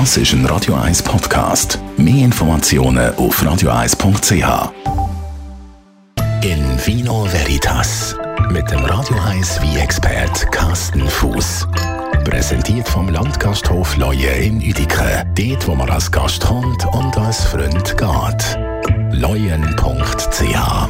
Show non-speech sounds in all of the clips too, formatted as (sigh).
Das ist ein Radio 1 Podcast. Mehr Informationen auf radio1.ch. In Vino Veritas mit dem Radio 1 wie expert Carsten Fuß. Präsentiert vom Landgasthof Leue in Uedike. Dort, wo man als Gast kommt und als Freund geht. Leuen.ch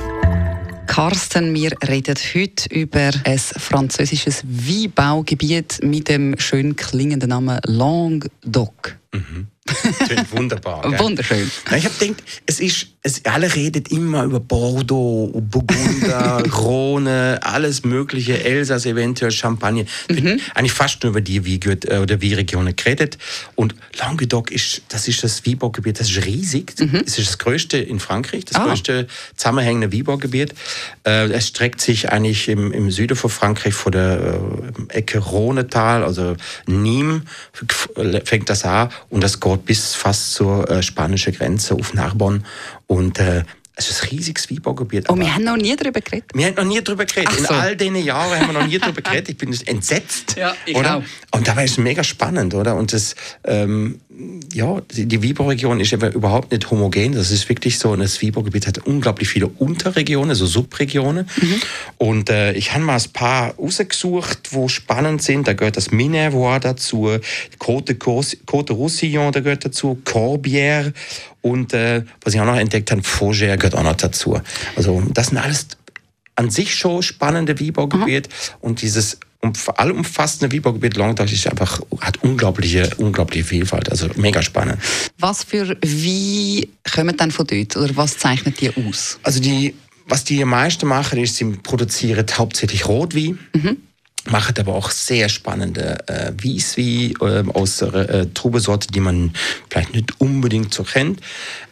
Carsten, wir reden heute über ein französisches Weinbaugebiet mit dem schön klingenden Namen Languedoc. Mhm. (laughs) Klingt wunderbar. Gell? Wunderschön. Ja, ich habe gedacht, es ist, es, alle reden immer über Bordeaux, Burgunder, (laughs) Rhone, alles Mögliche, Elsass, eventuell Champagne. Mhm. Eigentlich fast nur über die wie äh, oder wie Regionen geredet. Und Languedoc ist, das ist das Weinbaugebiet, das ist riesig. Mhm. Es ist das größte in Frankreich, das ah. größte zusammenhängende Weinbaugebiet. Äh, es streckt sich eigentlich im, im Süden von Frankreich vor der äh, Ecke Rhonetal, also Nîmes, fängt das an und das geht bis fast zur äh, spanischen Grenze auf Narbonne. Und äh, es ist ein riesiges Weinbaugebiet. Und oh, wir haben noch nie darüber geredet. Wir haben noch nie darüber geredet. So. In all diesen Jahren haben wir noch nie darüber (laughs) geredet. Ich bin entsetzt. Ja, ich oder? Auch. Und dabei ist es mega spannend, oder? Und das, ähm, ja, die, Weinbauregion ist eben überhaupt nicht homogen. Das ist wirklich so, das Weinbaugebiet hat unglaublich viele Unterregionen, also Subregionen. Mhm. Und äh, ich habe mal ein paar rausgesucht, wo spannend sind. Da gehört das Minervois dazu, Côte, Côte Roussillon, da gehört dazu, Corbière und äh, was ich auch noch entdeckt habe, Fougère gehört auch noch dazu. Also das sind alles an sich schon spannende Weinbaugebiete und dieses allumfassende Weinbaugebiet Languedoc ist einfach, hat unglaubliche, unglaubliche Vielfalt, also mega spannend. Was für Wein kommen dann von dort oder was zeichnet die aus? Also die, was die meisten machen, ist, sie produzieren hauptsächlich Rotwein. Mhm machen aber auch sehr spannende äh, Wieswi äh, aus äh, Trubesorte, die man vielleicht nicht unbedingt so kennt.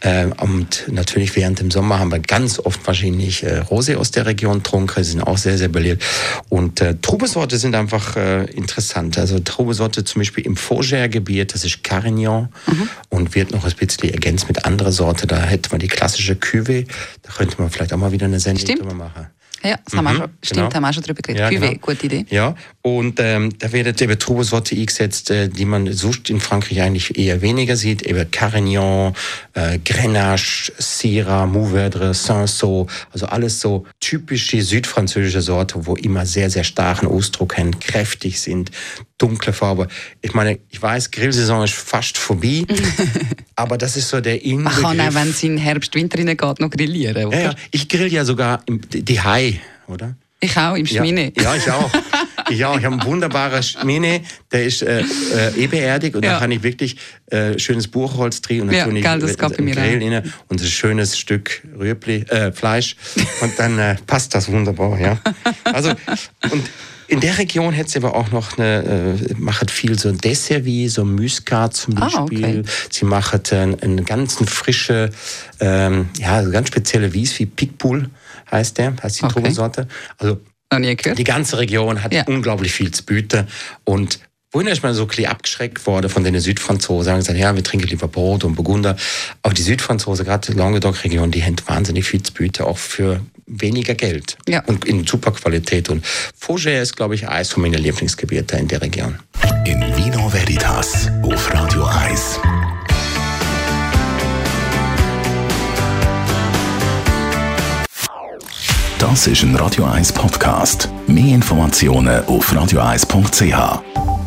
Äh, und natürlich während dem Sommer haben wir ganz oft wahrscheinlich äh, Rosé aus der Region trunken, sind auch sehr, sehr beliebt. Und äh, Trubesorte sind einfach äh, interessant. Also Trubesorte zum Beispiel im Fougère-Gebiet, das ist Carignan mhm. und wird noch ein bisschen ergänzt mit anderer Sorte. Da hätte man die klassische Cuvée. Da könnte man vielleicht auch mal wieder eine Sendung drüber machen. Ja, das haben wir mhm, schon, stimmt, genau. haben wir auch schon drüber geredet. Ja, Cuvée, genau. gute Idee. Ja, und ähm, da werden eben Trubesorte eingesetzt, äh, die man sonst in Frankreich eigentlich eher weniger sieht. Eben Carignan, äh, Grenache, Syrah, Mourvèdre, Cinsault, also alles so typische südfranzösische Sorte, wo immer sehr, sehr starken Ausdruck haben, kräftig sind, dunkle Farbe. Ich meine, ich weiß, Grillsaison ist fast vorbei, (laughs) aber das ist so der Inbegriff. Man kann auch, wenn es in Herbst, Winter geht, noch grillieren, oder? Ja, ja. ich grill ja sogar im, die Hai, oder? Ich auch, im Schmine. Ja, ja ich auch. (laughs) Ich auch. Ich habe einen wunderbaren Schmine, der ist äh, äh, ebeerdig und ja. da kann ich wirklich äh, schönes Buchholz drin und dann ja, tue ich geil, das gab mir Grill rein und ein schönes Stück Rüebli, äh, Fleisch und dann äh, passt das wunderbar, ja. Also und in der Region hätte sie aber auch noch eine, äh, macht viel so Dessertvie, so Muscat zum Beispiel. Ah, okay. Sie macht einen, einen ganzen frische, ähm, ja, ganz spezielle Wies wie Pickpool heißt der, heißt die okay. Drogensorte. Also die ganze Region hat ja. unglaublich viel zu bieten und Wohin ist man so ein bisschen abgeschreckt worden von den Südfranzosen. Sagen gesagt, ja, wir trinken lieber Brot und Burgunder. Aber die Südfranzosen, gerade die Languedoc-Region, die haben wahnsinnig viel zu bieten, auch für weniger Geld. Ja. Und in super Qualität. Und Fougère ist, glaube ich, eines von meinen Lieblingsgebieten in der Region. In Vino Veritas auf Radio 1. Das ist ein Radio 1 Podcast. Mehr Informationen auf radio1.ch.